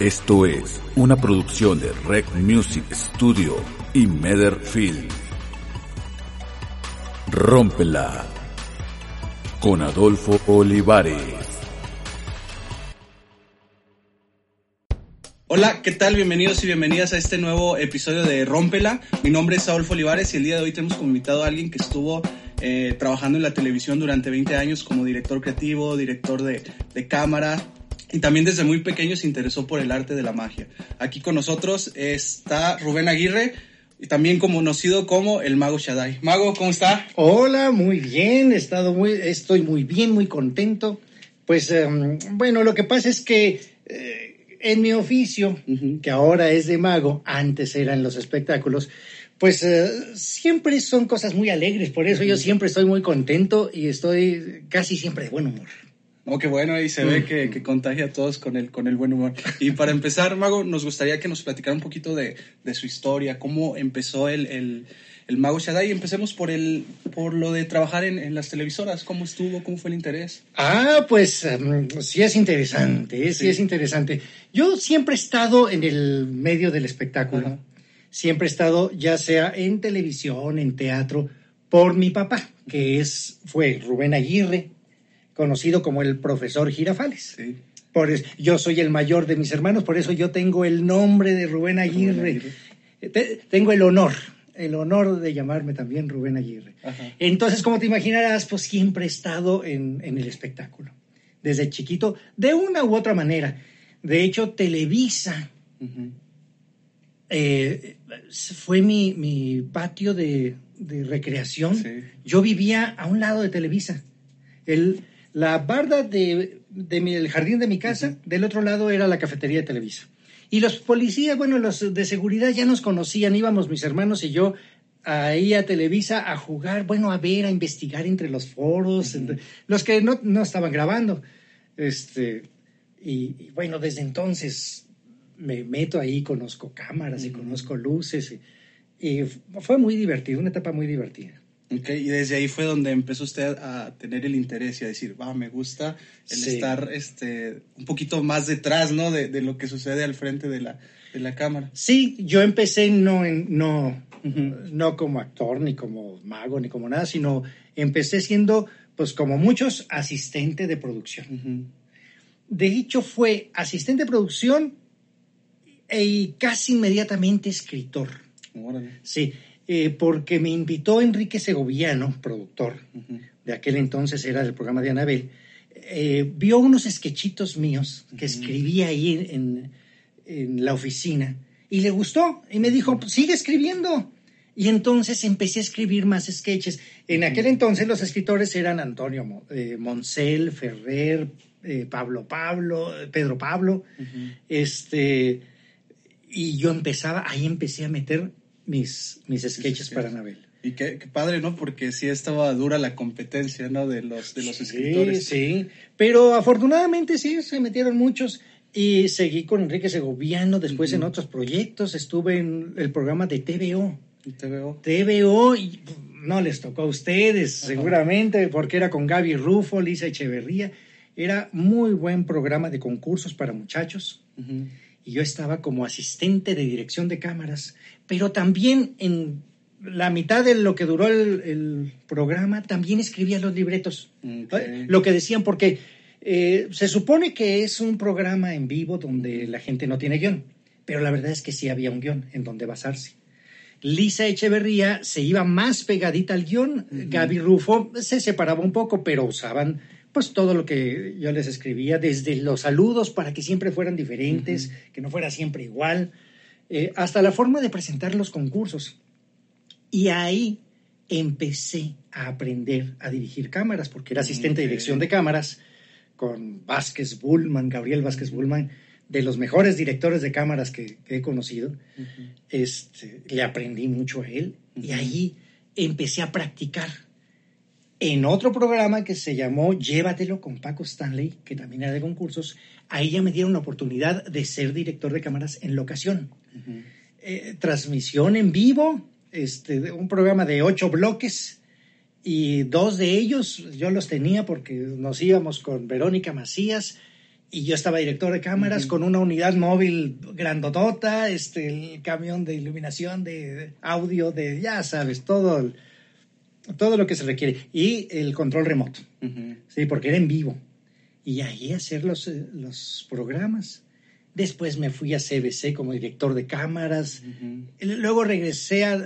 Esto es una producción de Rec Music Studio y Meder Film. Rómpela con Adolfo Olivares. Hola, ¿qué tal? Bienvenidos y bienvenidas a este nuevo episodio de Rómpela. Mi nombre es Adolfo Olivares y el día de hoy tenemos como invitado a alguien que estuvo eh, trabajando en la televisión durante 20 años como director creativo, director de, de cámara, y también desde muy pequeño se interesó por el arte de la magia. Aquí con nosotros está Rubén Aguirre, y también conocido como el Mago Shaddai. Mago, ¿cómo está? Hola, muy bien, he estado muy, estoy muy bien, muy contento. Pues um, bueno, lo que pasa es que eh, en mi oficio, uh -huh. que ahora es de mago, antes era en los espectáculos, pues uh, siempre son cosas muy alegres, por eso uh -huh. yo siempre estoy muy contento y estoy casi siempre de buen humor. Oh, qué bueno, y se ve que, que, contagia a todos con el, con el buen humor. Y para empezar, Mago, nos gustaría que nos platicara un poquito de, de su historia, cómo empezó el, el, el, Mago Shaddai. Empecemos por, el, por lo de trabajar en, en, las televisoras, cómo estuvo, cómo fue el interés. Ah, pues um, sí es interesante, sí. sí. es interesante. Yo siempre he estado en el medio del espectáculo, Ajá. siempre he estado ya sea en televisión, en teatro, por mi papá, que es, fue Rubén Aguirre, conocido como el profesor Girafales. Sí. Por eso, yo soy el mayor de mis hermanos, por eso yo tengo el nombre de Rubén Aguirre. Rubén Aguirre. Te, tengo el honor, el honor de llamarme también Rubén Aguirre. Ajá. Entonces, como te imaginarás, pues siempre he estado en, en, el espectáculo, desde chiquito, de una u otra manera. De hecho, Televisa uh -huh. eh, fue mi, mi patio de, de recreación. Sí. Yo vivía a un lado de Televisa. El, la barda de, de jardín de mi casa, uh -huh. del otro lado era la cafetería de Televisa. Y los policías, bueno, los de seguridad ya nos conocían, íbamos mis hermanos y yo ahí a Televisa a jugar, bueno, a ver, a investigar entre los foros, uh -huh. entre, los que no, no, estaban grabando. Este, y, y, bueno, desde entonces me meto ahí, conozco cámaras uh -huh. y conozco luces. Y, y fue muy divertido, una etapa muy divertida. Okay, y desde ahí fue donde empezó usted a tener el interés y a decir, va, me gusta el sí. estar este, un poquito más detrás, ¿no? De, de, lo que sucede al frente de la, de la cámara. Sí, yo empecé no, en, no, uh -huh. no como actor, ni como mago, ni como nada, sino empecé siendo, pues como muchos, asistente de producción. Uh -huh. De hecho, fue asistente de producción y casi inmediatamente escritor. Órale. Sí eh, porque me invitó Enrique Segoviano, productor, uh -huh. de aquel entonces era del programa de Anabel, eh, vio unos sketchitos míos que uh -huh. escribía ahí en, en, la oficina y le gustó y me dijo, pues, sigue escribiendo. Y entonces empecé a escribir más sketches. En aquel entonces los escritores eran Antonio eh, Moncel, Ferrer, eh, Pablo Pablo, Pedro Pablo, uh -huh. este, y yo empezaba, ahí empecé a meter mis, mis sketches para Anabel. Y qué, qué, padre, ¿no? Porque sí estaba dura la competencia, ¿no? De los, de los sí, escritores. Sí, pero afortunadamente sí, se metieron muchos. Y seguí con Enrique Segoviano, después uh -huh. en otros proyectos, estuve en el programa de TVO. TVO. TVO, y no les tocó a ustedes, seguramente, porque era con Gaby Rufo, Lisa Echeverría. Era muy buen programa de concursos para muchachos. Uh -huh. Y yo estaba como asistente de dirección de cámaras pero también en la mitad de lo que duró el, el programa, también escribía los libretos. Okay. Lo que decían, porque eh, se supone que es un programa en vivo donde la gente no tiene guion, pero la verdad es que sí había un guion en donde basarse. Lisa Echeverría se iba más pegadita al guion, uh -huh. Gaby Rufo se separaba un poco, pero usaban pues todo lo que yo les escribía, desde los saludos para que siempre fueran diferentes, uh -huh. que no fuera siempre igual eh, hasta la forma de presentar los concursos. Y ahí empecé a aprender a dirigir cámaras, porque era asistente okay. de dirección de cámaras con Vázquez Bullman, Gabriel Vázquez Bullman, de los mejores directores de cámaras que, que he conocido. Uh -huh. este, le aprendí mucho a él uh -huh. y ahí empecé a practicar en otro programa que se llamó Llévatelo con Paco Stanley, que también era de concursos. Ahí ya me dieron la oportunidad de ser director de cámaras en locación. Uh -huh. eh, transmisión en vivo, este, un programa de ocho bloques y dos de ellos yo los tenía porque nos íbamos con Verónica Macías y yo estaba director de cámaras con una unidad móvil grandotota, este, el camión de iluminación, de audio, de, ya sabes, todo, todo lo que se requiere. Y el control remoto, sí, porque era en vivo. Y ahí hacer los, eh, los programas. Después me fui a CBC como director de cámaras. Luego regresé a,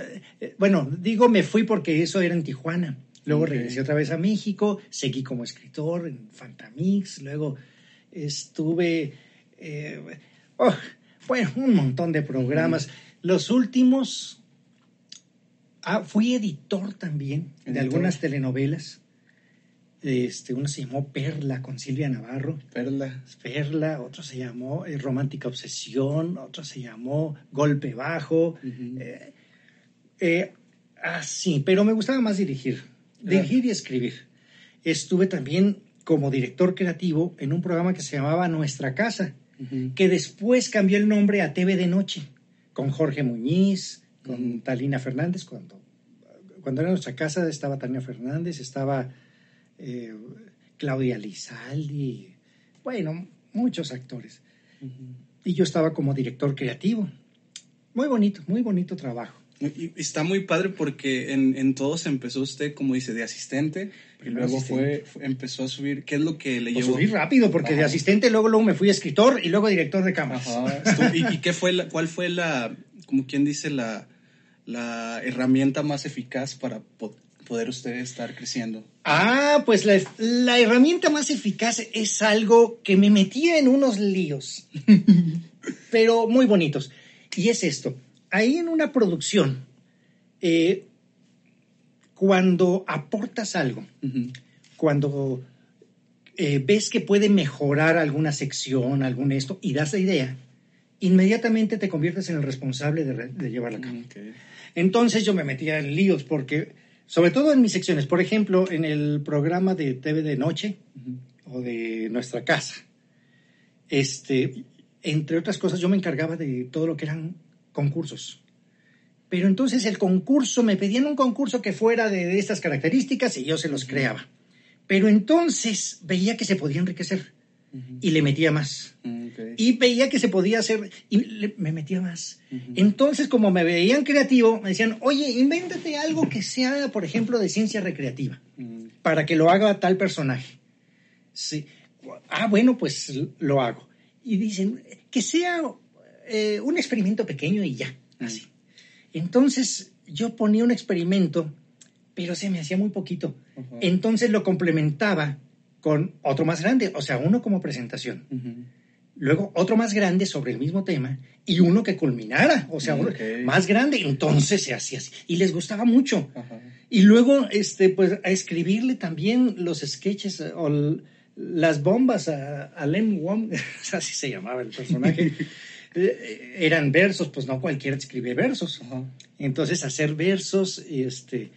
eh, bueno, digo me fui porque eso era en Tijuana. Luego regresé otra vez a México, seguí como escritor en Fantamix, luego estuve, eh, oh, bueno, un montón de programas. Los últimos, ah, fui editor también de algunas telenovelas. Este, uno se llamó Perla con Silvia Navarro. Perla. Perla, otro se llamó eh, Romántica Obsesión, otro se llamó Golpe Bajo. Eh, así, pero me gustaba más dirigir, dirigir y escribir. Estuve también como director creativo en un programa que se llamaba Nuestra Casa, que después cambió el nombre a TV de Noche, con Jorge Muñiz, con Talina Fernández, cuando, cuando era Nuestra Casa estaba Talina Fernández, estaba eh, Claudia Lizaldi, bueno, muchos actores. Y yo estaba como director creativo. Muy bonito, muy bonito trabajo. Y está muy padre porque en, en todos empezó usted, como dice, de asistente y luego fue, empezó a subir. ¿Qué es lo que le pues llevó? Subí rápido porque de asistente luego, luego me fui a escritor y luego director de cámaras. ¿Y, qué fue la, cuál fue la, como quien dice, la, la herramienta más eficaz para poder usted estar creciendo? Ah, pues la, la herramienta más eficaz es algo que me metía en unos líos, pero muy bonitos. Y es esto ahí en una producción, eh, cuando aportas algo, cuando eh, ves que puede mejorar alguna sección, algún esto, y das la idea, inmediatamente te conviertes en el responsable de, llevarla a cabo. Entonces yo me metía en líos porque, sobre todo en mis secciones, por ejemplo, en el programa de TV de noche o de nuestra casa, este, entre otras cosas, yo me encargaba de todo lo que eran concursos. Pero entonces el concurso, me pedían un concurso que fuera de, estas características y yo se los creaba. Pero entonces veía que se podía enriquecer y le metía más. Mm, y veía que se podía hacer y me metía más. Entonces, como me veían creativo, me decían, oye, invéntate algo que sea, por ejemplo, de ciencia recreativa, mm. para que lo haga tal personaje. Sí. Ah, bueno, pues lo hago. Y dicen, que sea eh, un experimento pequeño y ya, mm. así. Entonces yo ponía un experimento, pero se me hacía muy poquito. Entonces lo complementaba con otro más grande, o sea, uno como presentación. Luego otro más grande sobre el mismo tema y uno que culminara, o sea, más grande. Entonces se hacía así. Y les gustaba mucho. Y luego, este, pues, a escribirle también los sketches o las bombas a, a Lem Wong, así se llamaba el personaje. Eh, eran versos, pues no cualquiera escribe versos. Entonces hacer versos y, este,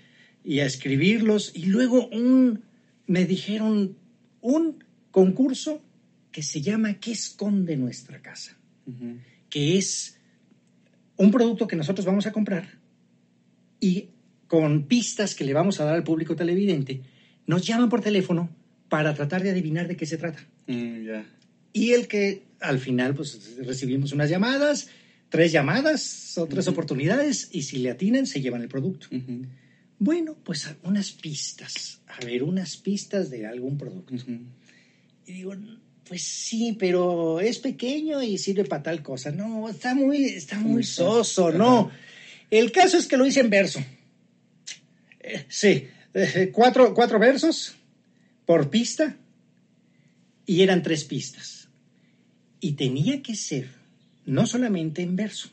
y a escribirlos. Y luego un, me dijeron un concurso que se llama ¿Qué esconde nuestra casa? Que es un producto que nosotros vamos a comprar y con pistas que le vamos a dar al público televidente, nos llaman por teléfono para tratar de adivinar de qué se trata. Mm, y el que al final pues recibimos unas llamadas, tres llamadas o tres oportunidades y si le atinan se llevan el producto. Bueno, pues unas pistas, a ver, unas pistas de algún producto. Y digo, pues sí, pero es pequeño y sirve para tal cosa. No, está muy, está muy soso, no. El caso es que lo hice en verso. Eh, sí, eh, cuatro, cuatro versos por pista y eran tres pistas. Y tenía que ser no solamente en verso,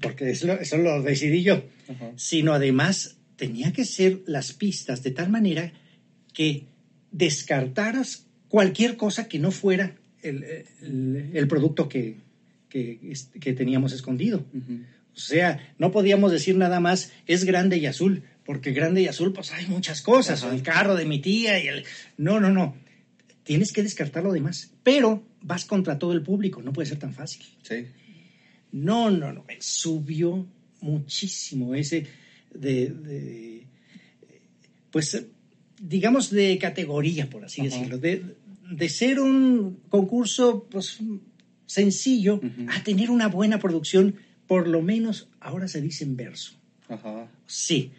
porque eso, lo decidí yo, sino además tenía que ser las pistas de tal manera que descartaras cualquier cosa que no fuera el, producto que, que, teníamos escondido. O sea, no podíamos decir nada más, es grande y azul, porque grande y azul, pues hay muchas cosas, el carro de mi tía y el... No, no, no. Tienes que descartar lo demás, pero vas contra todo el público, no puede ser tan fácil. Sí. No, no, no, subió muchísimo ese de, pues, digamos de categoría, por así decirlo, de, de ser un concurso pues, sencillo a tener una buena producción, por lo menos ahora se dice en verso. Ajá. Sí.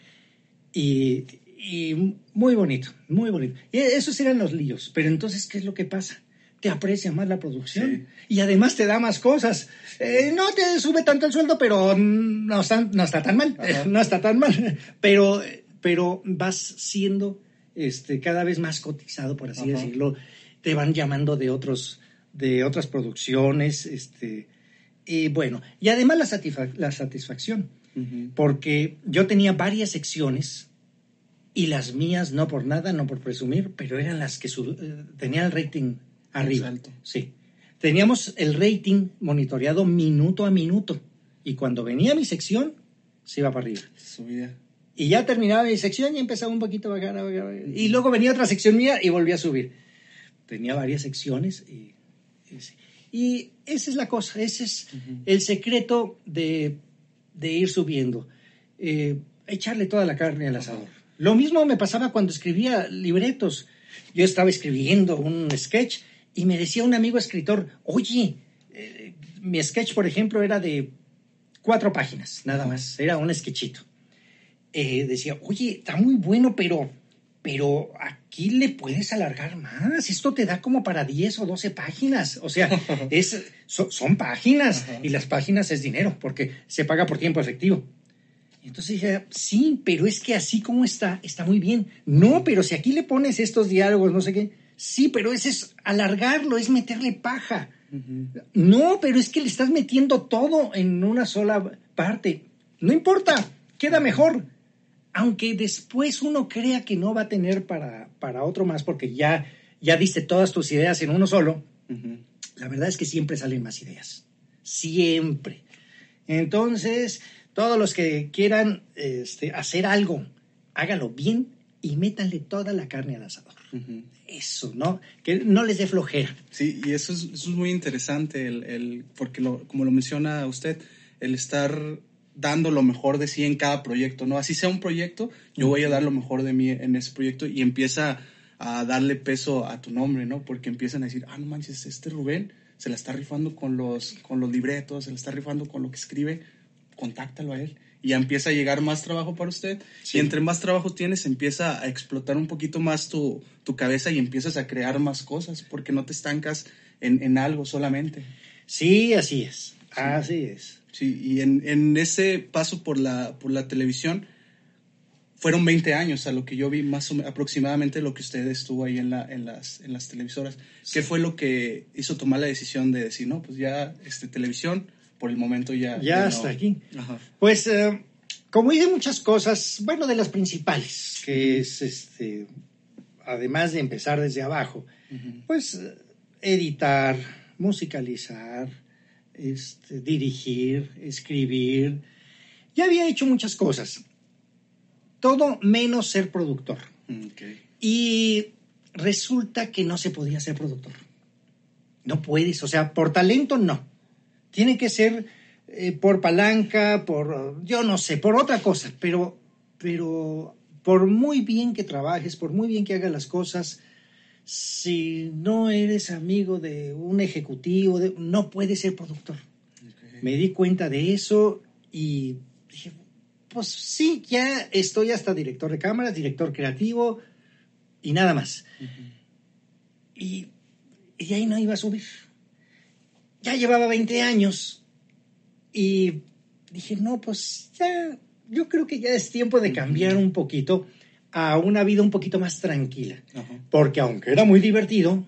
Y, y muy bonito, muy bonito. Y esos eran los líos. Pero entonces, ¿qué es lo que pasa? Te aprecia más la producción y además te da más cosas. Eh, no te sube tanto el sueldo, pero no está, no está tan mal. No está tan mal. Pero, pero vas siendo este, cada vez más cotizado, por así decirlo. Te van llamando de otros, de otras producciones, este, y bueno, y además la, la satisfacción, porque yo tenía varias secciones y las mías, no por nada, no por presumir, pero eran las que eh, tenían el rating arriba. Sí. Teníamos el rating monitoreado minuto a minuto y cuando venía mi sección, se iba para arriba. Subía. Y ya terminaba mi sección y empezaba un poquito a bajar, a bajar, Y luego venía otra sección mía y volvía a subir. Tenía varias secciones y, y, esa es la cosa, ese es el secreto de, de ir subiendo. Eh, echarle toda la carne al asador. Lo mismo me pasaba cuando escribía libretos. Yo estaba escribiendo un sketch y me decía un amigo escritor, oye, eh, mi sketch, por ejemplo, era de cuatro páginas, nada más, era un sketchito. Eh, decía, oye, está muy bueno, pero, pero aquí le puedes alargar más. Esto te da como para 10 o 12 páginas. O sea, es, son páginas y las páginas es dinero porque se paga por tiempo efectivo. Entonces dije, sí, pero es que así como está, está muy bien. No, pero si aquí le pones estos diálogos, no sé qué, sí, pero ese es alargarlo, es meterle paja. No, pero es que le estás metiendo todo en una sola parte. No importa, queda mejor aunque después uno crea que no va a tener para, para otro más porque ya, ya diste todas tus ideas en uno solo, la verdad es que siempre salen más ideas. Siempre. Entonces, todos los que quieran este, hacer algo, hágalo bien y métanle toda la carne al asador. Eso, ¿no? Que no les dé flojera. Sí, y eso es, muy interesante, el, el porque lo, como lo menciona usted, el estar dando lo mejor de sí en cada proyecto, ¿no? Así sea un proyecto, yo voy a dar lo mejor de mí en ese proyecto y empieza a darle peso a tu nombre, ¿no? Porque empiezan a decir, ah, no manches, este Rubén se la está rifando con los, con los libretos, se la está rifando con lo que escribe, contáctalo a él. Y ya empieza a llegar más trabajo para usted. Y entre más trabajo tienes, empieza a explotar un poquito más tu, tu cabeza y empiezas a crear más cosas, porque no te estancas en, en algo solamente. Sí, así es. Así es. Sí, y en, en, ese paso por la, por la televisión fueron 20 años a lo que yo vi más o menos, aproximadamente lo que usted estuvo ahí en, la, en, las, en las televisoras. ¿Qué fue lo que hizo tomar la decisión de decir, no, pues ya este, televisión, por el momento ya... Ya, hasta aquí. Pues eh, como hice muchas cosas, bueno, de las principales, que es, este, además de empezar desde abajo, pues editar, musicalizar, este, dirigir, escribir. Ya había hecho muchas cosas. Todo menos ser productor. Y resulta que no se podía ser productor. No puedes, o sea, por talento no. Tiene que ser eh, por palanca, por, yo no sé, por otra cosa, pero, pero por muy bien que trabajes, por muy bien que hagas las cosas, si no eres amigo de un ejecutivo, no puedes ser productor. Me di cuenta de eso y dije, pues sí, ya estoy hasta director de cámaras, director creativo y nada más. y, y ahí no iba a subir. Ya llevaba 20 años y dije, no, pues ya, yo creo que ya es tiempo de cambiar un poquito a una vida un poquito más tranquila. Porque aunque era muy divertido,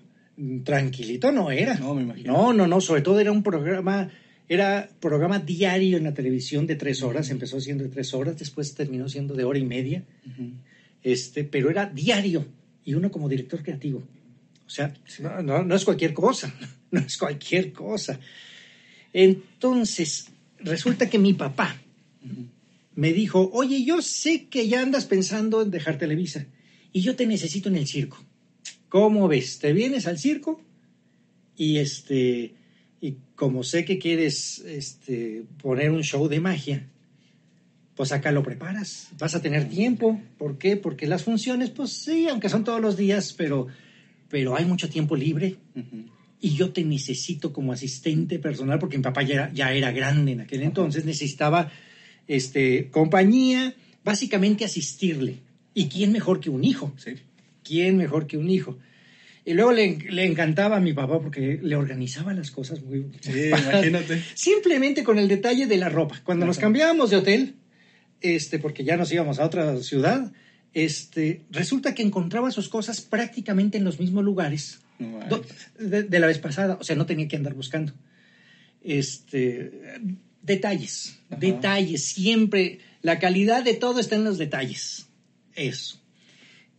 tranquilito no era. No, me imagino. No, no, no, sobre todo era un programa, era programa diario en la televisión de tres horas, empezó siendo de tres horas, después terminó siendo de hora y media, este, pero era diario y uno como director creativo. O sea, no, no es cualquier cosa, no es cualquier cosa. Entonces, resulta que mi papá, me dijo, oye, yo sé que ya andas pensando en dejar Televisa y yo te necesito en el circo. ¿Cómo ves? ¿Te vienes al circo? Y este, y como sé que quieres este, poner un show de magia, pues acá lo preparas. Vas a tener tiempo. ¿Por qué? Porque las funciones, pues sí, aunque son todos los días, pero pero hay mucho tiempo libre y yo te necesito como asistente personal porque mi papá ya era, ya era grande en aquel entonces, necesitaba este, compañía, básicamente asistirle. ¿Y quién mejor que un hijo? Sí. ¿Quién mejor que un hijo? Y luego le, le, encantaba a mi papá porque le organizaba las cosas muy... Sí, imagínate. Simplemente con el detalle de la ropa. Cuando nos cambiábamos de hotel, este, porque ya nos íbamos a otra ciudad, este, resulta que encontraba sus cosas prácticamente en los mismos lugares No do- manches. de, de la vez pasada. O sea, no tenía que andar buscando. Este, detalles, Ajá. detalles. Siempre la calidad de todo está en los detalles. Eso.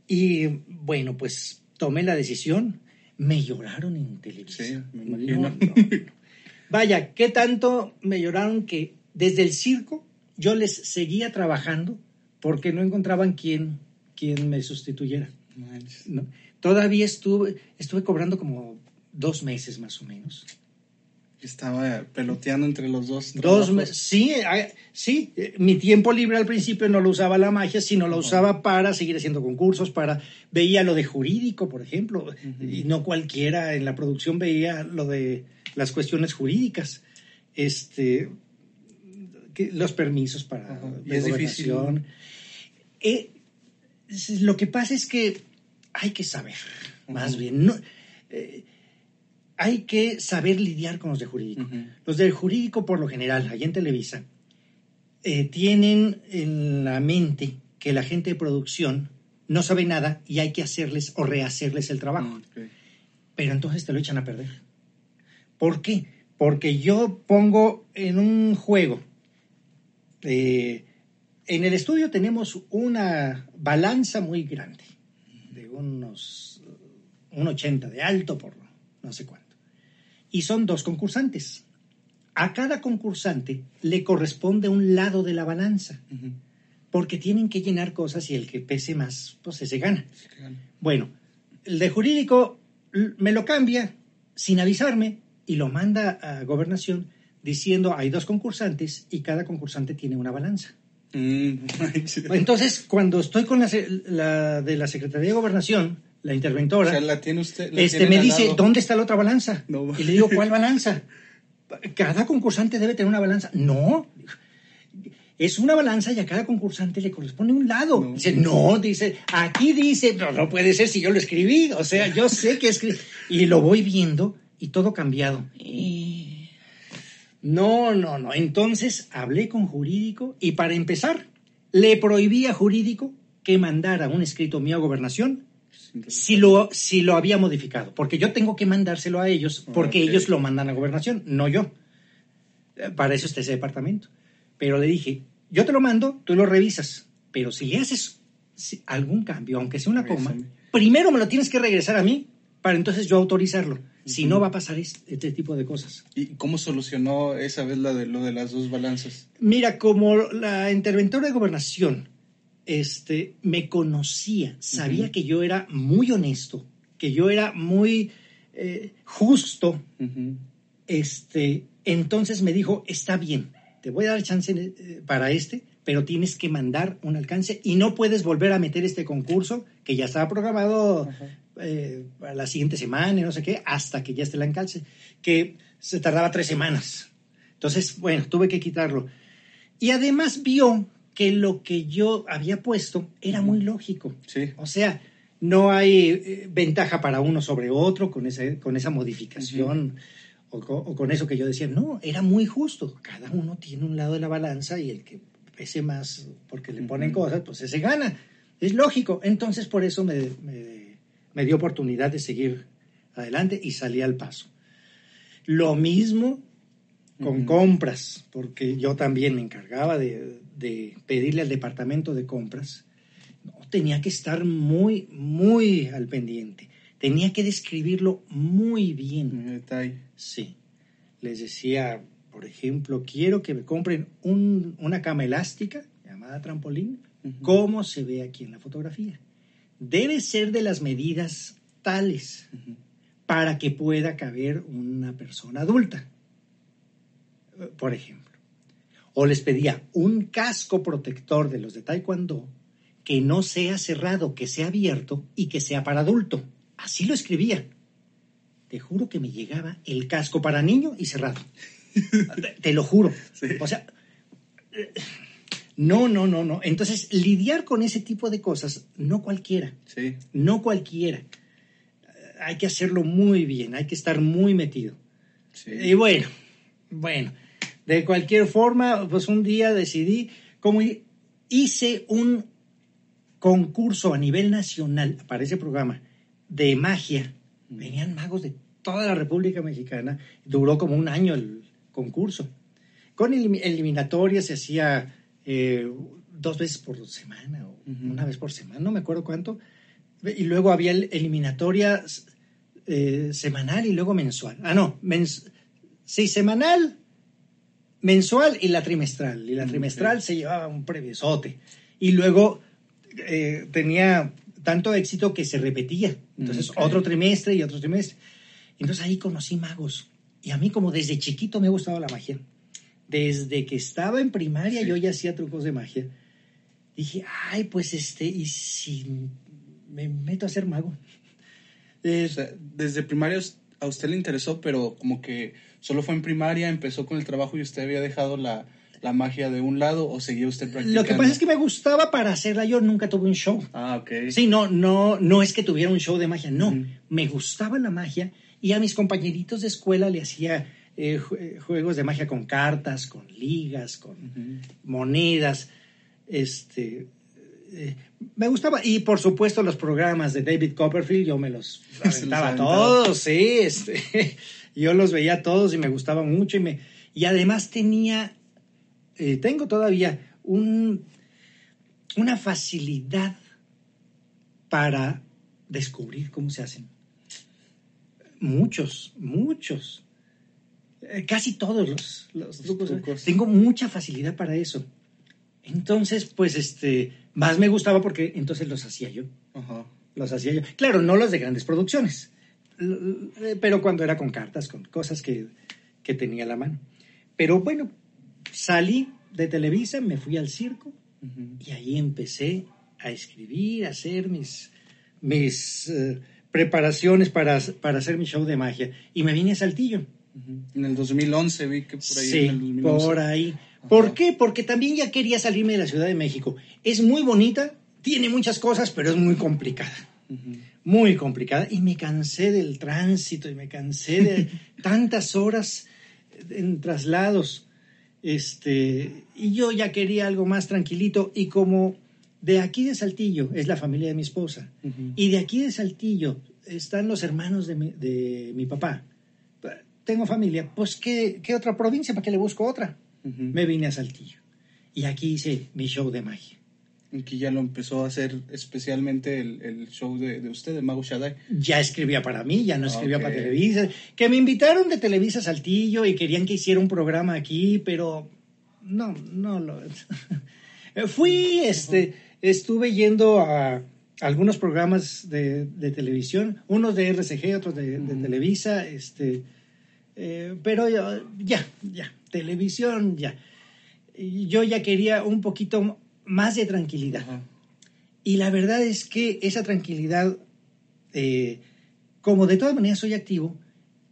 Y bueno, pues tomé la decisión. Me lloraron en televisión. Sí, me imagino. No, no, no. Vaya, qué tanto me lloraron que desde el circo yo les seguía trabajando porque no encontraban quién, quién me sustituyera. ¿no? Todavía estuve, estuve cobrando como dos meses más o menos. Estaba peloteando entre los dos. Dos meses. Sí, sí. eh, Mi tiempo libre al principio no lo usaba la magia, sino lo usaba para seguir haciendo concursos, para veía lo de jurídico, por ejemplo, y no cualquiera en la producción veía lo de las cuestiones jurídicas, este, que- los permisos para es difícil. gobernación. Eh, s- lo que pasa es que hay que saber, más bien, no, eh, hay que saber lidiar con los de jurídico. Los del jurídico, por lo general, allá en Televisa, eh, tienen en la mente que la gente de producción no sabe nada y hay que hacerles o rehacerles el trabajo. Pero entonces te lo echan a perder. ¿Por qué? Porque yo pongo en un juego. eh, en el estudio tenemos una balanza muy grande, de unos un 80 de alto por no sé cuánto. Y son dos concursantes. A cada concursante le corresponde un lado de la balanza, porque tienen que llenar cosas y el que pese más, pues ese gana. Sí, gana. Bueno, el de jurídico me lo cambia sin avisarme y lo manda a gobernación diciendo hay dos concursantes y cada concursante tiene una balanza. Mm. Entonces, cuando estoy con la, de la Secretaría de Gobernación, la o interventora, sea, la tiene usted. la este, me dice, lado. ¿dónde está la otra balanza? No. Y le digo, ¿cuál balanza? Cada concursante debe tener una balanza. No, es una balanza y a cada concursante le corresponde un lado. No. Dice, no, dice, aquí dice, no, no puede ser si yo lo escribí. O sea, yo sé que escribí. Y lo voy viendo y todo cambiado. Y- No, no, no. Entonces hablé con jurídico y para empezar, le prohibí a jurídico que mandara un escrito mío a gobernación si lo, si lo había modificado, porque yo tengo que mandárselo a ellos, porque ellos lo mandan a gobernación, no yo. Eh, Para eso está ese departamento. Pero le dije, yo te lo mando, tú lo revisas, pero si le haces algún cambio, aunque sea una coma, primero me lo tienes que regresar a mí para entonces yo autorizarlo. Si no va a pasar es- este tipo de cosas. ¿Y cómo solucionó esa vez la de lo de las dos balanzas? Mira, como la interventora de gobernación este, me conocía, sabía que yo era muy honesto, que yo era muy eh, justo, este, entonces me dijo, está bien, te voy a dar chance eh, para este, pero tienes que mandar un alcance y no puedes volver a meter este concurso que ya estaba programado Ajá. Eh, para la siguiente semana y no sé qué, hasta que ya esté el alcance, que se tardaba tres semanas. Entonces, bueno, tuve que quitarlo. Y además vio que lo que yo había puesto era muy lógico. Sí. O sea, no hay eh, ventaja para uno sobre otro con, ese, con esa modificación o, co- o con eso que yo decía. No, era muy justo. Cada uno tiene un lado de la balanza y el que pese más porque le ponen Ujú. cosas, pues ese gana. Es lógico. Entonces, por eso me, me- me dio oportunidad de seguir adelante y salí al paso. Lo mismo con compras, porque yo también me encargaba de, de pedirle al departamento de compras. No, tenía que estar muy, muy al pendiente. Tenía que describirlo muy bien. En detalle. Sí. Les decía, por ejemplo, quiero que me compren un- una cama elástica llamada trampolín, Ujú. como se ve aquí en la fotografía. Debe ser de las medidas tales para que pueda caber una persona adulta, por ejemplo. O les pedía un casco protector de los de Taekwondo que no sea cerrado, que sea abierto y que sea para adulto. así lo escribía. Te juro que me llegaba el casco para niño y cerrado. te, te lo juro. Sí. O sea, no, no, no, no. Entonces, lidiar con ese tipo de cosas, no cualquiera, Sí. no cualquiera. Hay que hacerlo muy bien, hay que estar muy metido. sí. Y bueno, bueno, de cualquier forma, pues un día decidí, como hi- hice un concurso a nivel nacional para ese programa de magia, venían magos de toda la República Mexicana, duró como un año el concurso. Con elim- eliminatorias se hacía eh, dos veces por semana o una vez por semana, no me acuerdo cuánto. Y luego había el- eliminatoria eh, semanal y luego mensual. Ah, no, mens- sí, semanal, mensual y la trimestral. Y la Mm, trimestral se llevaba un premiosote. Y luego eh, tenía tanto éxito que se repetía. Entonces, Ok. otro trimestre y otro trimestre. Entonces ahí conocí magos. Y a mí como desde chiquito me ha gustado la magia. Desde que estaba en primaria Sí. yo ya hacía trucos de magia. Dije, ay, pues este, ¿y si me meto a ser mago? Eh, O sea, desde primaria a usted le interesó, pero como que solo fue en primaria, empezó con el trabajo y usted había dejado la, la magia de un lado o seguía usted practicando. Lo que pasa es que me gustaba para hacerla. Yo nunca tuve un show. Ah, ok. Sí, no, no, no es que tuviera un show de magia, no. Me gustaba la magia y a mis compañeritos de escuela le hacía eh, ju- juegos de magia con cartas, con ligas, con monedas. Este, eh, me gustaba. Y por supuesto los programas de David Copperfield, yo me los aventaba. todos, sí. Este, yo los veía todos y me gustaba mucho. Y, me, y además tenía, eh, tengo todavía un, una facilidad para descubrir cómo se hacen. Muchos, muchos. Eh, casi todos los, los trucos. trucos. Tengo mucha facilidad para eso. Entonces, pues, este, más me gustaba porque entonces los hacía yo. Ajá. Los hacía yo. Claro, no los de grandes producciones, l- pero cuando era con cartas, con cosas que, que tenía a la mano. Pero bueno, salí de Televisa, me fui al circo y ahí empecé a escribir, a hacer mis, mis eh, preparaciones para, para hacer mi show de magia. Y me vine a Saltillo. En el 2011 vi que por ahí. sí, en el 2011. por ahí. Ajá. ¿Por qué? Porque también ya quería salirme de la Ciudad de México. Es muy bonita, tiene muchas cosas, pero es muy complicada. Muy complicada. Y me cansé del tránsito y me cansé de tantas horas en traslados. Este, y yo ya quería algo más tranquilito. Y como de aquí de Saltillo es la familia de mi esposa, y de aquí de Saltillo están los hermanos de mi, de mi papá. Tengo familia, pues ¿qué, qué otra provincia? ¿Para qué le busco otra? Ujú. Me vine a Saltillo. Y aquí hice mi show de magia. Aquí ya lo empezó a hacer especialmente el, el show de, de usted, de Mago Shaddai. Ya escribía para mí, ya no escribía Ok. para Televisa. Que me invitaron de Televisa Saltillo y querían que hiciera un programa aquí, pero no, no lo. Fui, este, estuve yendo a algunos programas de, de televisión, unos de RCG, otros de, de. Televisa, este, eh, pero ya, ya, televisión, ya. Yo ya quería un poquito más de tranquilidad. Y la verdad es que esa tranquilidad, eh, como de todas maneras soy activo,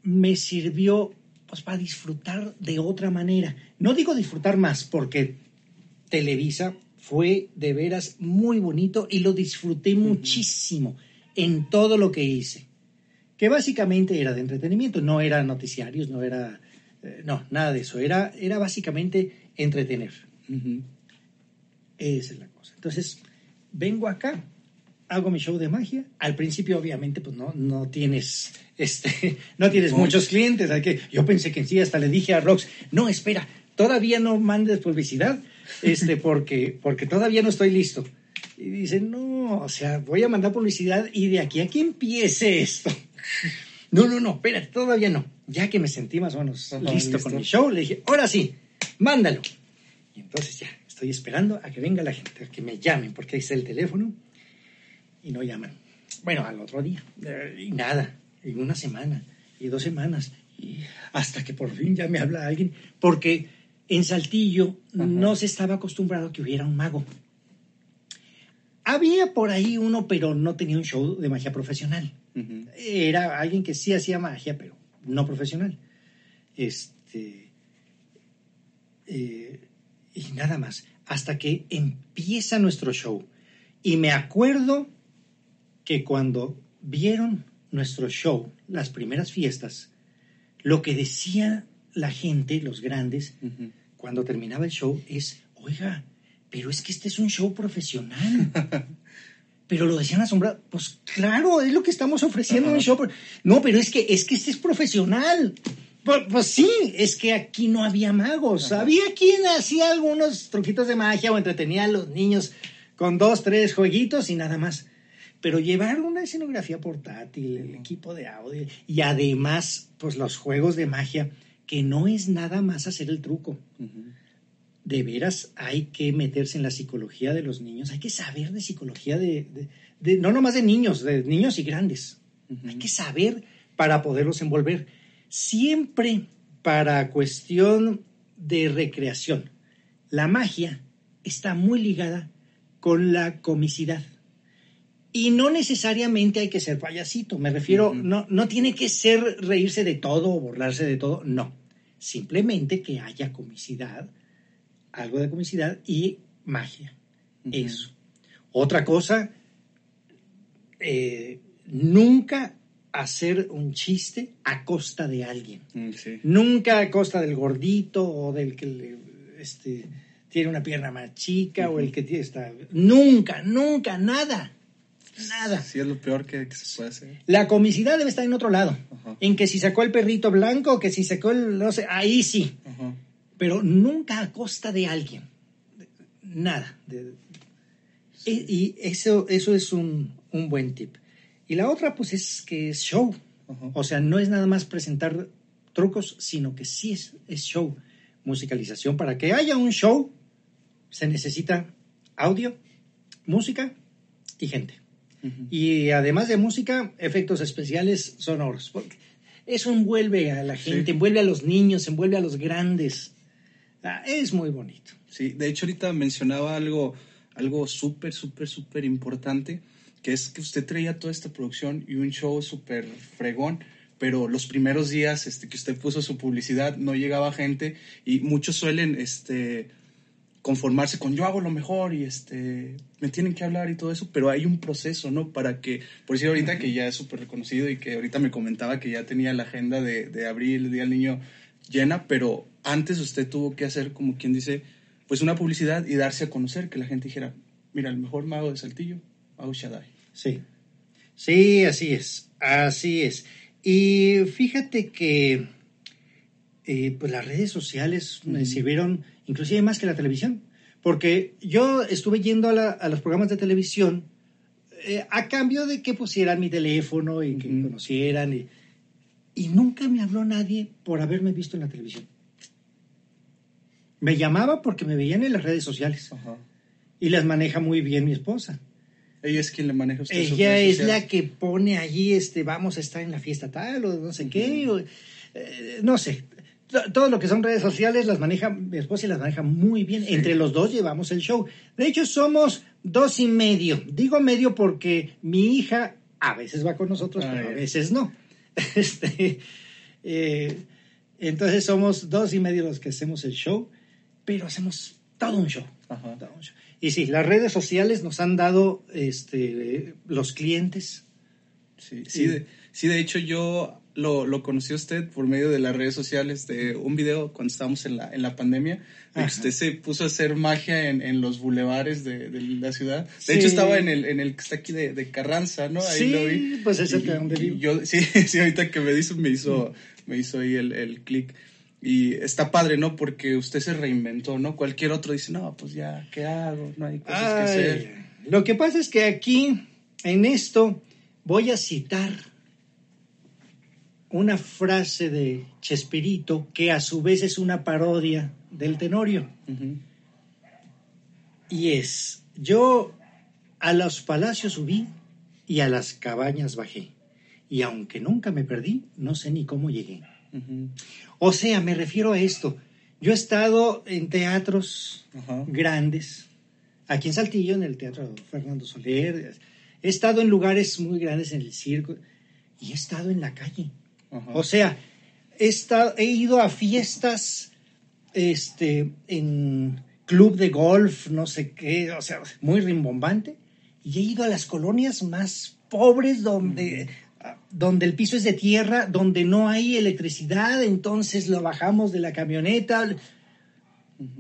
me sirvió pues, para disfrutar de otra manera. No digo disfrutar más, porque Televisa fue de veras muy bonito y lo disfruté muchísimo en todo lo que hice. Que básicamente era de entretenimiento, no era noticiarios, no era... eh, no, nada de eso. Era, era básicamente entretener. Esa es la cosa. Entonces, vengo acá, hago mi show de magia. Al principio, obviamente, pues no, no tienes, este, no tienes muchos clientes. Que, yo pensé que en sí, hasta le dije a Rox, no, espera, todavía no mandes publicidad, este, porque, porque todavía no estoy listo. Y dice, no, o sea, voy a mandar publicidad y de aquí a que empiece esto. No, no, no, espérate, todavía no. Ya que me sentí más o menos listo, listo. con mi show, le dije, ahora sí, mándalo. Y entonces ya, estoy esperando a que venga la gente, a que me llamen, porque ahí está el teléfono y no llaman. Bueno, al otro día, eh, y nada, en una semana, y dos semanas, y hasta que por fin ya me habla alguien, porque en Saltillo Ajá. no se estaba acostumbrado a que hubiera un mago. Había por ahí uno, pero no tenía un show de magia profesional. Era alguien que sí hacía magia, pero no profesional. Este, eh, y nada más, hasta que empieza nuestro show. Y me acuerdo que cuando vieron nuestro show, las primeras fiestas, lo que decía la gente, los grandes, cuando terminaba el show es, oiga, pero es que este es un show profesional. pero lo decían asombrados, pues claro, es lo que estamos ofreciendo un show. No, pero es que, es que este es profesional. Pues, pues sí, es que aquí no había magos. Había quien hacía algunos truquitos de magia o entretenía a los niños con dos, tres jueguitos y nada más. Pero llevar una escenografía portátil, el equipo de audio y además, pues los juegos de magia, que no es nada más hacer el truco de veras hay que meterse en la psicología de los niños, hay que saber de psicología de, no nomás de niños, de niños y grandes. Hay que saber para poderlos envolver. Siempre para cuestión de recreación. La magia está muy ligada con la comicidad. Y no necesariamente hay que ser payasito, me refiero, no, no tiene que ser reírse de todo o burlarse de todo, no. Simplemente que haya comicidad, algo de comicidad y magia. Eso. Otra cosa, eh, nunca hacer un chiste a costa de alguien. Mm, nunca a costa del gordito o del que este, tiene una pierna más chica o el que tiene esta... Nunca, nunca, nada. Nada. Sí, es lo peor que, se puede hacer. La comicidad debe estar en otro lado. En que si sacó el perrito blanco, que si sacó el, no sé, ahí sí pero nunca a costa de alguien. Nada. y, eso, eso es un, buen tip. Y la otra, pues, es que es show. O sea, no es nada más presentar trucos, sino que sí es, es show. Musicalización. Para que haya un show, se necesita audio, música y gente. Y además de música, efectos especiales sonoros. Porque eso envuelve a la gente, envuelve a los niños, envuelve a los grandes. Ah, es muy bonito. Sí, de hecho ahorita mencionaba algo, algo súper, súper, súper importante, que es que usted traía toda esta producción y un show súper fregón, pero los primeros días este, que usted puso su publicidad no llegaba gente y muchos suelen este, conformarse con yo hago lo mejor y este, me tienen que hablar y todo eso, pero hay un proceso, ¿no? Para que, por decir ahorita que ya es súper reconocido y que ahorita me comentaba que ya tenía la agenda de, de abril, el Día del Niño llena, pero antes usted tuvo que hacer, como quien dice, pues una publicidad y darse a conocer, que la gente dijera, mira, el mejor mago de Saltillo, Mago Shaddai. Sí, sí, así es, así es. Y fíjate que eh, pues las redes sociales me sirvieron inclusive más que la televisión, porque yo estuve yendo a, los programas de televisión eh, a cambio de que pusieran mi teléfono y que me conocieran y y nunca me habló nadie por haberme visto en la televisión. Me llamaba porque me veían en las redes sociales. Y las maneja muy bien mi esposa. Ella es quien le maneja usted. Ella es la que pone allí, este, vamos a estar en la fiesta tal o no sé qué, eh, no sé. Todo lo que son redes sociales las maneja mi esposa y las maneja muy bien. Entre los dos llevamos el show. De hecho, somos dos y medio. Digo medio porque mi hija a veces va con nosotros, pero a veces no. Este, eh, entonces somos dos y medio los que hacemos el show, pero hacemos todo un show. Y sí, las redes sociales nos han dado este, los clientes. Sí, sí, de, sí, de hecho yo lo, lo conocí usted por medio de las redes sociales de un video cuando estábamos en la, en la pandemia. usted se puso a hacer magia en, en los bulevares de, de, la ciudad. De hecho, estaba en el, en el que está aquí de, de Carranza, ¿no? Ahí sí, lo vi. pues es el que donde vivo. Yo, sí, sí, ahorita que me hizo, me hizo, me hizo ahí el, el clic. Y está padre, ¿no? Porque usted se reinventó, ¿no? Cualquier otro dice, no, pues ya, ¿qué hago? No hay cosas que hacer. Lo que pasa es que aquí, en esto, voy a citar una frase de Chespirito que a su vez es una parodia del Tenorio. Y es, yo a los palacios subí y a las cabañas bajé. Y aunque nunca me perdí, no sé ni cómo llegué. O sea, me refiero a esto. Yo he estado en teatros grandes, aquí en Saltillo, en el Teatro Fernando Soler. He estado en lugares muy grandes en el circo y he estado en la calle. O sea, he, he ido a fiestas este, en club de golf, no sé qué, o sea, muy rimbombante. Y he ido a las colonias más pobres donde, donde el piso es de tierra, donde no hay electricidad, entonces lo bajamos de la camioneta.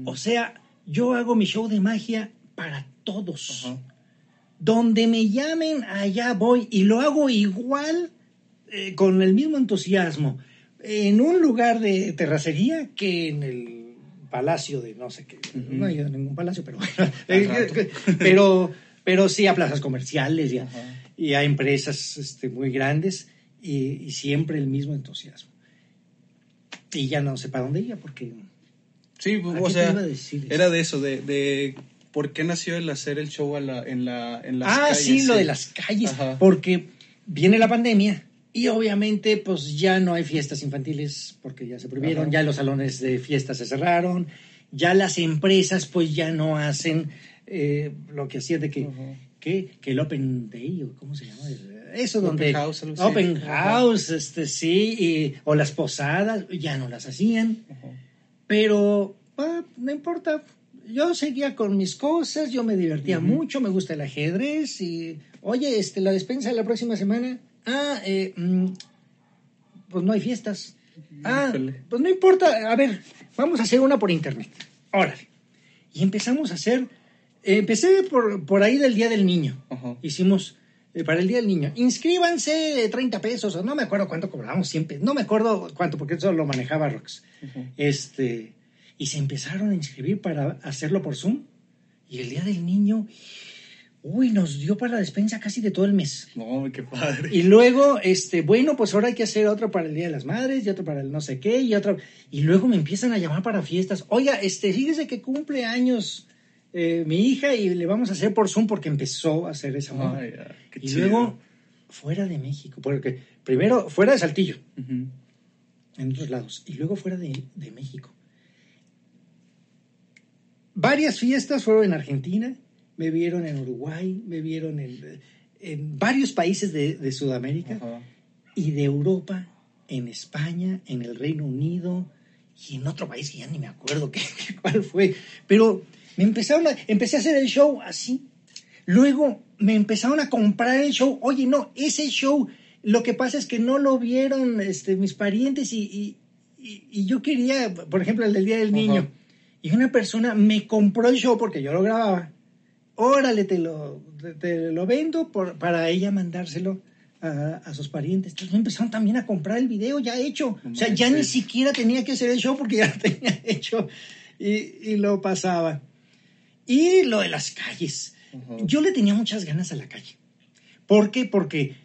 O sea, yo hago mi show de magia para todos. Donde me llamen, allá voy y lo hago igual, eh, con el mismo entusiasmo, en un lugar de terracería que en el palacio de no sé qué. No hay ningún palacio, pero pero, pero sí a plazas comerciales y a, y a empresas este, muy grandes y, siempre el mismo entusiasmo. Y ya no sé para dónde iba porque... Sí, o sea, era de eso, de, de, por qué nació el hacer el show en, la, en, las ah, calles. Ah, sí, lo de las calles, porque viene la pandemia y obviamente pues ya no hay fiestas infantiles porque ya se prohibieron, ya los salones de fiestas se cerraron, ya las empresas pues ya no hacen eh, lo que hacía de que, que, el Open Day, o ¿cómo se llama? Eso donde... Open House. Open House, este, sí, o las posadas, ya no las hacían. Pero no importa, yo seguía con mis cosas, yo me divertía mucho, me gusta el ajedrez y, oye, este, la despensa de la próxima semana, ah, eh, mm, pues no hay fiestas. Ah, pues no importa, a ver, vamos a hacer una por internet. Órale. Y empezamos a hacer empecé por, por ahí del Día del Niño. Hicimos eh, para el Día del Niño. Inscríbanse 30 pesos, no me acuerdo cuánto cobramos, siempre, no me acuerdo cuánto, porque eso lo manejaba Rox. este, y se empezaron a inscribir para hacerlo por Zoom. Y el Día del Niño, uy, nos dio para la despensa casi de todo el mes. No, qué padre. Y luego, este, bueno, pues ahora hay que hacer otro para el Día de las Madres y otro para el no sé qué y otro. Y luego me empiezan a llamar para fiestas. Oiga, este, fíjese que cumple años eh, mi hija y le vamos a hacer por Zoom porque empezó a hacer esa moda. y luego fuera de México, porque primero fuera de Saltillo, en otros lados, y luego fuera de, México. Varias fiestas fueron en Argentina, me vieron en Uruguay, me vieron en, en varios países de, Sudamérica y de Europa, en España, en el Reino Unido y en otro país que ya ni me acuerdo qué, cuál fue. Pero me empezaron a, empecé a hacer el show así. Luego me empezaron a comprar el show. Oye, no, ese show, lo que pasa es que no lo vieron este, mis parientes y, yo quería, por ejemplo, el del Día del Niño. Y una persona me compró el show porque yo lo grababa. Órale, te lo, te, lo vendo por, para ella mandárselo a, sus parientes. Entonces me empezaron también a comprar el video ya hecho. o sea, ya ni siquiera tenía que hacer el show porque ya lo tenía hecho y, y lo pasaba. Y lo de las calles. Yo le tenía muchas ganas a la calle. ¿Por qué? Porque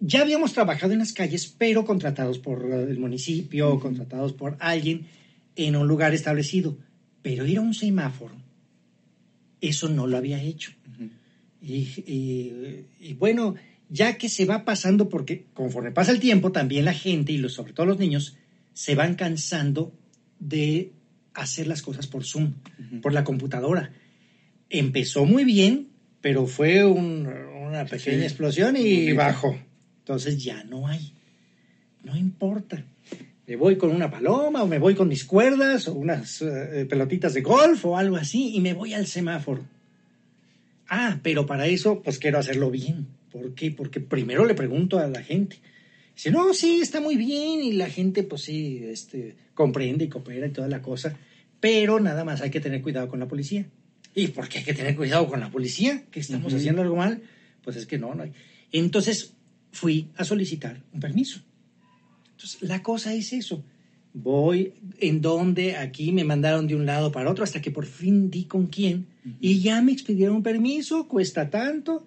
ya habíamos trabajado en las calles, pero contratados por el municipio, contratados por alguien en un lugar establecido. Pero ir a un semáforo, eso no lo había hecho. y, bueno, ya que se va pasando, porque conforme pasa el tiempo, también la gente y los, sobre todo los niños se van cansando de hacer las cosas por Zoom, por la computadora empezó muy bien, pero fue una pequeña explosión y bajó. Entonces ya no hay. No importa. Me voy con una paloma o me voy con mis cuerdas o unas eh, pelotitas de golf o algo así y me voy al semáforo. Ah, pero para eso pues quiero hacerlo bien. ¿Por qué? Porque primero le pregunto a la gente. Dice, no, sí, está muy bien y la gente pues sí, este, comprende y coopera y toda la cosa, pero nada más hay que tener cuidado con la policía. ¿Y por qué hay que tener cuidado con la policía? ¿Que estamos haciendo algo mal? Pues es que no, no hay. Entonces fui a solicitar un permiso. Entonces la cosa es eso. Voy en donde aquí me mandaron de un lado para otro hasta que por fin di con quién y ya me expidieron un permiso, cuesta tanto.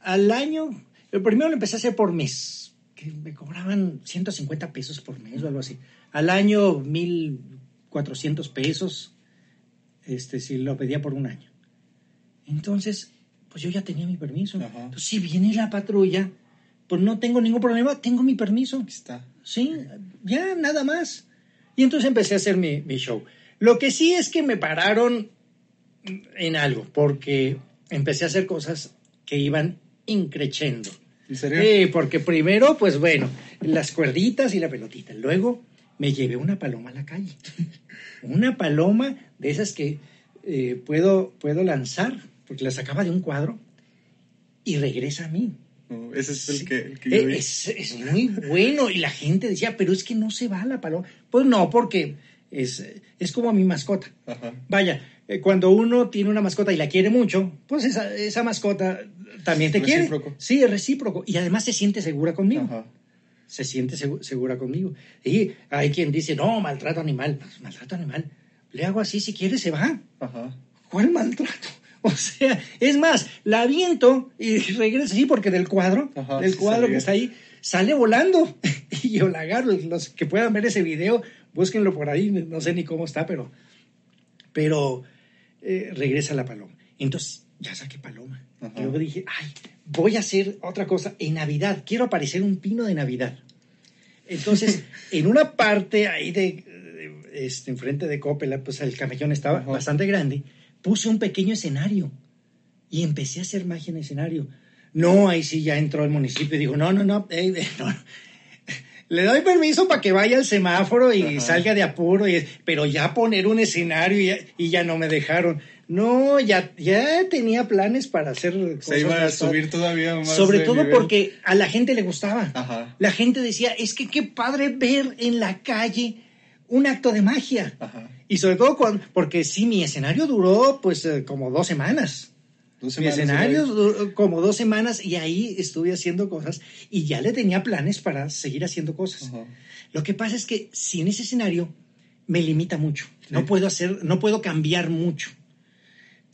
Al año, el primero lo empecé a hacer por mes, que me cobraban 150 pesos por mes o algo así. Al año 1.400 pesos este, si lo pedía por un año. Entonces, pues yo ya tenía mi permiso. Entonces, si viene la patrulla, pues no tengo ningún problema, tengo mi permiso. Está. Sí, ya, nada más. Y entonces empecé a hacer mi, show. Lo que sí es que me pararon en algo, porque empecé a hacer cosas que iban increciendo. ¿En serio? Sí, porque primero, pues bueno, las cuerditas y la pelotita. Luego me llevé una paloma a la calle. Una paloma de esas que eh, puedo, puedo lanzar, porque la sacaba de un cuadro y regresa a mí. No, ese es el Sí. que, el que yo vi. Es, es muy bueno. Y la gente decía, pero es que no se va la paloma. Pues no, porque es, es como mi mascota. Ajá. Vaya, eh, cuando uno tiene una mascota y la quiere mucho, pues esa, esa mascota también te quiere. Sí, es recíproco. Y además se siente segura conmigo. Ajá. Se siente segu- segura conmigo. Y hay quien dice, no, maltrato animal. Pues, maltrato animal. Le hago así, si quiere se va. Ajá. ¿Cuál maltrato? O sea, es más, la aviento y regresa así porque del cuadro, Ajá, del cuadro que está ahí, sale volando. y yo la agarro. Los que puedan ver ese video, búsquenlo por ahí, no sé ni cómo está, pero, pero eh, regresa la paloma. Entonces, ya saqué paloma. Ajá. Y luego dije, ay, voy a hacer otra cosa en Navidad. Quiero aparecer un pino de Navidad. Entonces, en una parte ahí de, de- este, enfrente de Copela, pues el camellón estaba Ajá. bastante grande, puse un pequeño escenario y empecé a hacer magia en el escenario. No, ahí sí ya entró el municipio y dijo, no, no, no. Le doy permiso para que vaya al semáforo y Ajá. salga de apuro, y, pero ya poner un escenario y ya, y ya no me dejaron. No, ya, ya tenía planes para hacer cosas Se iba a subir todavía más. sobre todo nivel. porque a la gente le gustaba. Ajá. La gente decía, es que qué padre ver en la calle un acto de magia. Ajá. Y sobre todo cuando, porque sí, mi escenario duró pues eh, como dos semanas. Dos Mi semanas escenario duró como dos semanas y ahí estuve haciendo cosas y ya le tenía planes para seguir haciendo cosas. Ajá. Lo que pasa es que sin ese escenario me limita mucho. Sí. No puedo hacer, no puedo cambiar mucho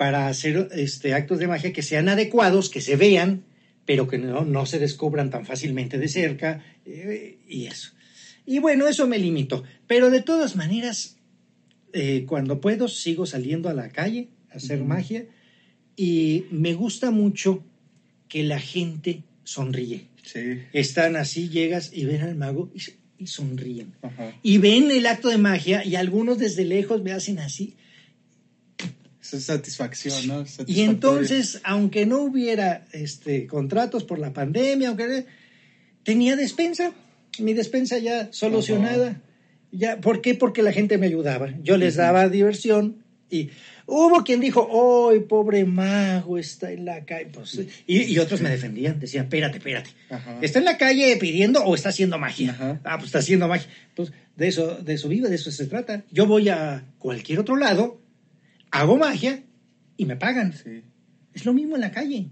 para hacer este, actos de magia que sean adecuados, que se vean, pero que no, no se descubran tan fácilmente de cerca eh, y eso. Y bueno, eso me limitó. Pero de todas maneras, eh, cuando puedo, sigo saliendo a la calle a hacer magia y me gusta mucho que la gente sonríe. Sí. Están así, llegas y ven al mago y, y sonríen. Ajá. Y ven el acto de magia y algunos desde lejos me hacen así. Es satisfacción, ¿no? Y entonces, aunque no hubiera este, contratos por la pandemia, aunque tenía despensa, mi despensa ya solucionada. Ya, ¿Por qué? Porque la gente me ayudaba. Yo les daba diversión y hubo quien dijo, ¡ay, pobre mago, está en la calle! Pues, y, y otros me defendían, decían, espérate, espérate. Ajá. ¿Está en la calle pidiendo o está haciendo magia? Ajá. Ah, pues está haciendo magia. Pues de eso, de eso vive, de eso se trata. Yo voy a cualquier otro lado, hago magia y me pagan. Sí. Es lo mismo en la calle.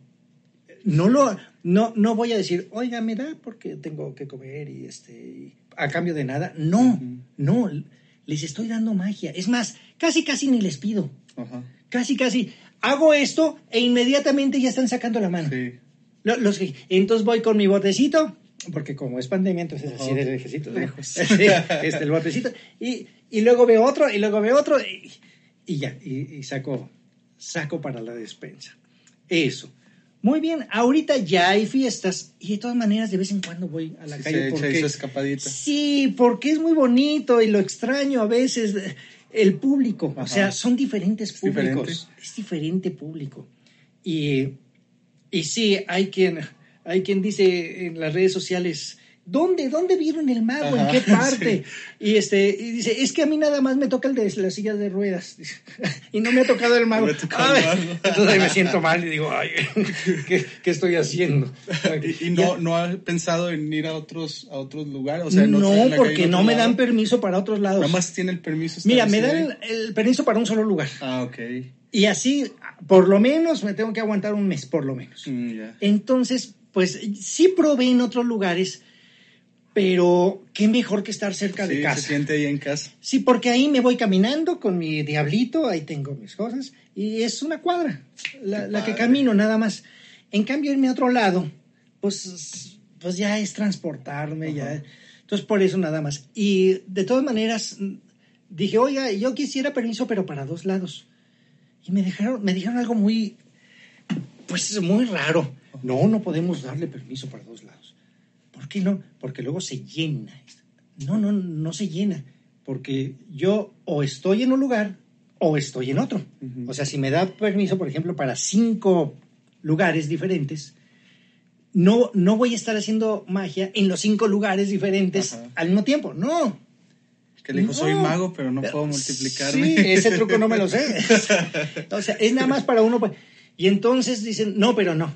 No lo, no, no voy a decir, oiga, me da porque tengo que comer y este, y a cambio de nada. No, no, les estoy dando magia. Es más, casi, casi ni les pido. Casi, casi. Hago esto e inmediatamente ya están sacando la mano. Sí. Los entonces voy con mi botecito, porque como es pandemia, entonces así Ajá. de lejecito, ¿no? Lejos. Sí, este, el botecito. Y, y luego veo otro, y luego veo otro, y, y ya, y, y saco, saco para la despensa. Eso. Muy bien, ahorita ya hay fiestas, y de todas maneras de vez en cuando voy a la Sí, calle. se porque, escapadita. Sí, porque es muy bonito y lo extraño a veces el público. O sea, son diferentes Es públicos. diferente. Es diferente público. Y, y sí, hay quien, hay quien dice en las redes sociales, ¿dónde, dónde vieron el mago? ¿En qué parte? Y, este, y dice, es que a mí nada más me toca el de la silla de ruedas. y no me ha tocado el mago. Tocado el entonces ahí me siento mal y digo, ay, ¿qué, qué estoy haciendo? ¿Y, y Ya- no, no ha pensado en ir a otros, a otros lugares? O sea, en no, porque no me dan lado? permiso para otros lados. Nada más tiene el permiso. Mira, me dan el, el permiso para un solo lugar. Ah, ok. Y así, por lo menos, me tengo que aguantar un mes, por lo menos. Mm. Entonces, pues sí probé en otros lugares, pero qué mejor que estar cerca Sí, de casa. se siente ahí en casa. Sí, porque ahí me voy caminando con mi diablito, ahí tengo mis cosas, y es una cuadra, la, que camino nada más. En cambio, irme a otro lado, pues, pues ya es transportarme, ya. Entonces, por eso nada más. Y de todas maneras, dije, oiga, yo quisiera permiso, pero para dos lados. Y me dejaron, me dijeron algo muy, pues muy raro. No, no podemos darle permiso para dos lados. ¿Por qué no? Porque luego se llena. No, no, no se llena. Porque yo o estoy en un lugar o estoy en otro. Ujú. O sea, si me da permiso, por ejemplo, para cinco lugares diferentes, no, no voy a estar haciendo magia en los cinco lugares diferentes Ajá. al mismo tiempo. No. Que le dijo, soy No. mago, pero no puedo multiplicarme. Sí, ese truco no me lo sé. o sea, es nada más para uno. pues. Y entonces dicen, no, pero no.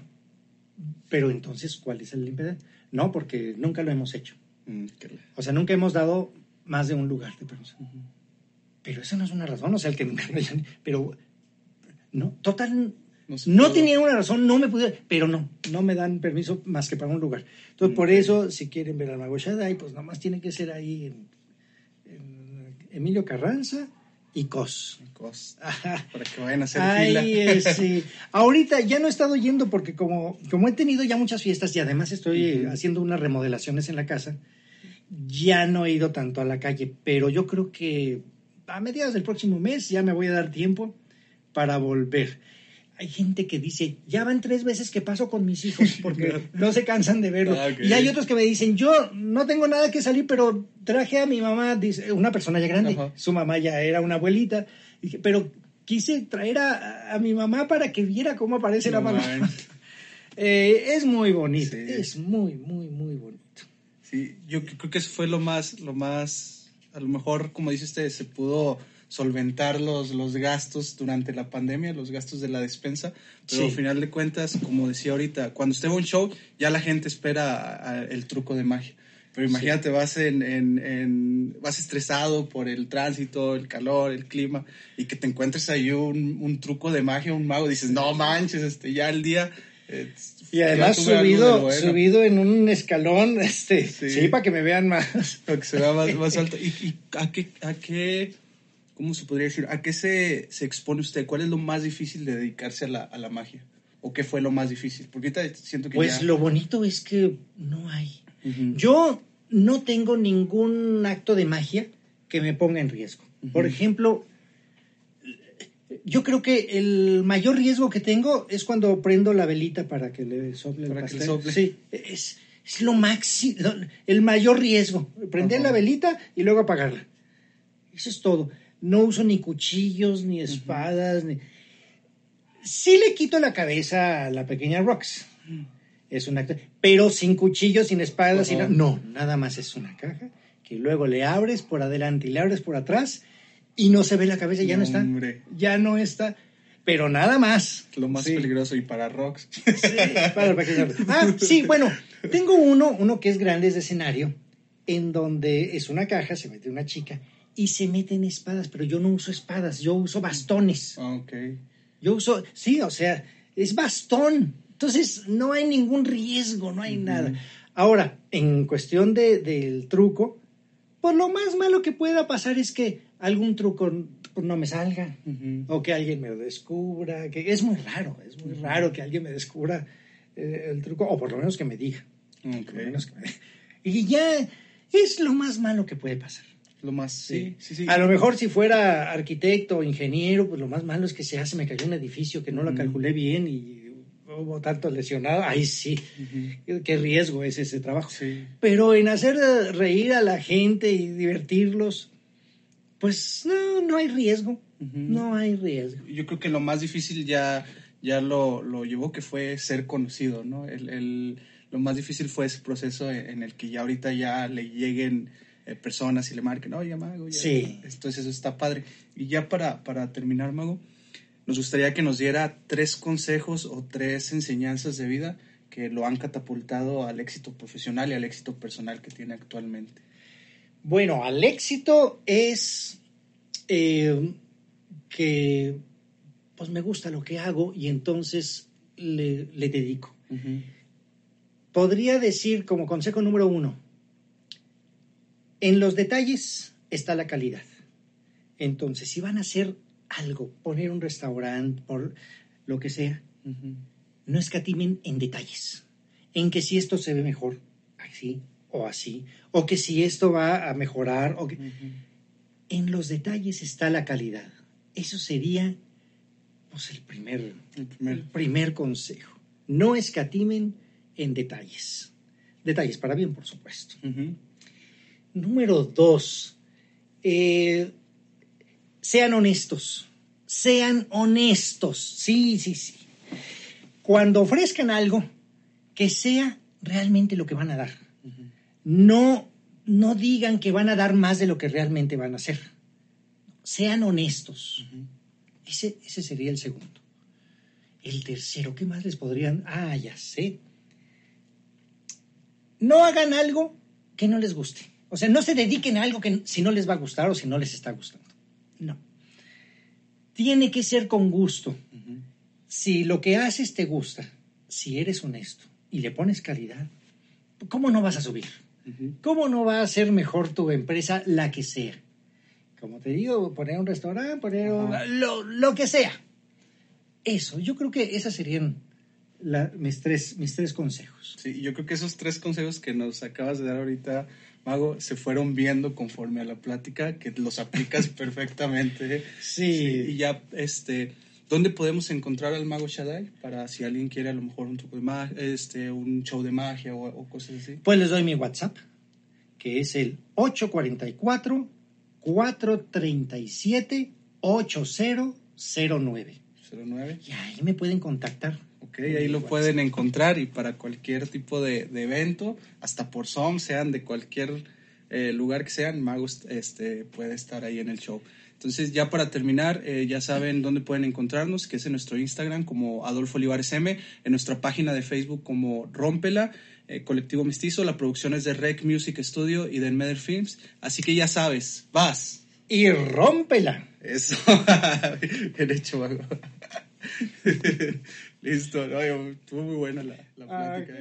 Pero entonces, ¿cuál es el impedimento? No, porque nunca lo hemos hecho. Mm, O sea, nunca hemos dado más de un lugar de permiso. Pero eso no es una razón, o sea, el que nunca lo hayan- Pero, no, total, No no tenía una razón, no me pude, pero no, no me dan permiso más que para un lugar. Entonces, por Ok. eso, si quieren ver al Mago Shaddai, pues nomás tiene que ser ahí en, en Emilio Carranza y Cos. Cos-. Para que vayan a hacer Ay, fila. eh, sí. Ahorita ya no he estado yendo porque como, como he tenido ya muchas fiestas y además estoy haciendo unas remodelaciones en la casa, ya no he ido tanto a la calle, pero yo creo que a mediados del próximo mes ya me voy a dar tiempo para volver. Hay gente que dice, ya van tres veces que paso con mis hijos porque no se cansan de verlo. Ah. Y hay otros que me dicen, yo no tengo nada que salir, pero traje a mi mamá, dice, una persona ya grande, Ajá. su mamá ya era una abuelita, pero quise traer a, a mi mamá para que viera cómo aparece la No manches. Eh, es muy bonito, Sí. es muy, muy, muy bonito. Sí, yo creo que eso fue lo más, lo más, a lo mejor, como dice usted, se pudo solventar los, los gastos durante la pandemia, los gastos de la despensa, pero Sí. al final de cuentas, como decía ahorita, cuando usted va a un show, ya la gente espera a- a el truco de magia. Pero imagínate, vas en, en- en- vas estresado por el tránsito, el calor, el clima, y que te encuentres ahí un, un truco de magia, un mago, dices, no manches, este, ya el día... eh, Y además subido, bueno". subido en un escalón, este, Sí. sí, para que me vean más. Para que se vea más, más alto. ¿Y, y a, qué, a qué, cómo se podría decir? ¿A qué se, se expone usted? ¿Cuál es lo más difícil de dedicarse a la, a la magia? ¿O qué fue lo más difícil? Porque ahorita siento que Pues ya... lo bonito es que no hay. Ujú. Yo no tengo ningún acto de magia que me ponga en riesgo. Por Ujú. ejemplo, yo creo que el mayor riesgo que tengo es cuando prendo la velita para que le sople el Para que le pastel. sople. Sí, es, es lo máximo, el mayor riesgo. Prender Ajá. la velita y luego apagarla. Eso es todo. No uso ni cuchillos, ni espadas, ni... Sí le quito la cabeza a la pequeña Rox. Es una pero sin cuchillos, sin espadas, sin no, nada más es una caja que luego le abres por adelante y le abres por atrás y no se ve la cabeza, ya no, No, está. hombre. Ya no está. Pero nada más. Lo más Sí. peligroso y para rocks. Sí, para. Ah, sí, bueno, tengo uno, uno que es grande, es de escenario, en donde es una caja, se mete una chica y se meten espadas, pero yo no uso espadas, yo uso bastones. Ah, ok. Yo uso, sí, o sea, es bastón. Entonces, no hay ningún riesgo, no hay nada. Ahora, en cuestión de, del truco, pues lo más malo que pueda pasar es que algún truco no me salga o que alguien me lo descubra, que es muy raro, es muy raro que alguien me descubra eh, el truco, o por lo menos que me diga. Ok. Por lo menos que me diga. Y ya es lo más malo que puede pasar. Lo más... Sí, sí, sí. A lo mejor si fuera arquitecto o ingeniero, pues lo más malo es que se hace, me cayó un edificio que no lo calculé bien y hubo tanto lesionado. Ahí sí, qué riesgo es ese trabajo. Sí. Pero en hacer eh, reír a la gente y divertirlos, pues no, no hay riesgo. No hay riesgo. yo creo que lo más difícil ya, ya lo, lo llevó, que fue ser conocido, ¿no? El, el- lo más difícil fue ese proceso en el que ya ahorita ya le lleguen eh, personas y le marquen, oye, Mago, ya. Sí. Entonces eso está padre. Y ya para, para terminar, Mago, nos gustaría que nos diera tres consejos o tres enseñanzas de vida que lo han catapultado al éxito profesional y al éxito personal que tiene actualmente. Bueno, al éxito es eh, que pues me gusta lo que hago y entonces le, le dedico. Podría decir como consejo número uno, en los detalles está la calidad. Entonces, si van a hacer algo, poner un restaurante, por lo que sea, no escatimen en detalles. En que si esto se ve mejor, así o así, o que si esto va a mejorar, o que... Ujú. En los detalles está la calidad. Eso sería pues, el, primer, El primer- el primer consejo. No escatimen en detalles. Detalles para bien, por supuesto. Número dos, eh, sean honestos. Sean honestos. Sí, sí, sí. Cuando ofrezcan algo, que sea realmente lo que van a dar. No, no digan que van a dar más de lo que realmente van a hacer. Sean honestos. ese, ese sería el segundo. El tercero, ¿qué más les podrían? Ah, ya sé. No hagan algo que no les guste. O sea, no se dediquen a algo que si no les va a gustar o si no les está gustando. No. Tiene que ser con gusto. Si lo que haces te gusta, si eres honesto y le pones calidad, ¿cómo no vas a subir? ¿Cómo no va a ser mejor tu empresa, la que sea? Como te digo, poner un restaurante, poner lo, lo, que sea. Eso, yo creo que esas serían mis, tres, mis tres consejos. Sí, yo creo que esos tres consejos que nos acabas de dar ahorita, Mago, se fueron viendo conforme a la plática, que los aplicas perfectamente. Sí. sí. Y ya, este, ¿Dónde podemos encontrar al mago Shaddai? Para si alguien quiere a lo mejor un, truco de este, un show de magia o, cosas así. Pues les doy mi WhatsApp, que es el 844 437 8009. 09. Y ahí me pueden contactar. Ok, ahí lo pueden encontrar y para cualquier tipo de, evento, hasta por Zoom, sean de cualquier eh, lugar que sean, Mago este, puede estar ahí en el show. Entonces, ya para terminar, eh, ya saben dónde pueden encontrarnos, que es en nuestro Instagram como Adolfo Olivares M, en nuestra página de Facebook como Rómpela, eh, Colectivo Mestizo, la producción es de Rec Music Studio y de Meder Films, así que ya sabes, vas. Y rómpela. Eso, bien hecho, Mago. Listo, estuvo muy buena la, la ah, plática.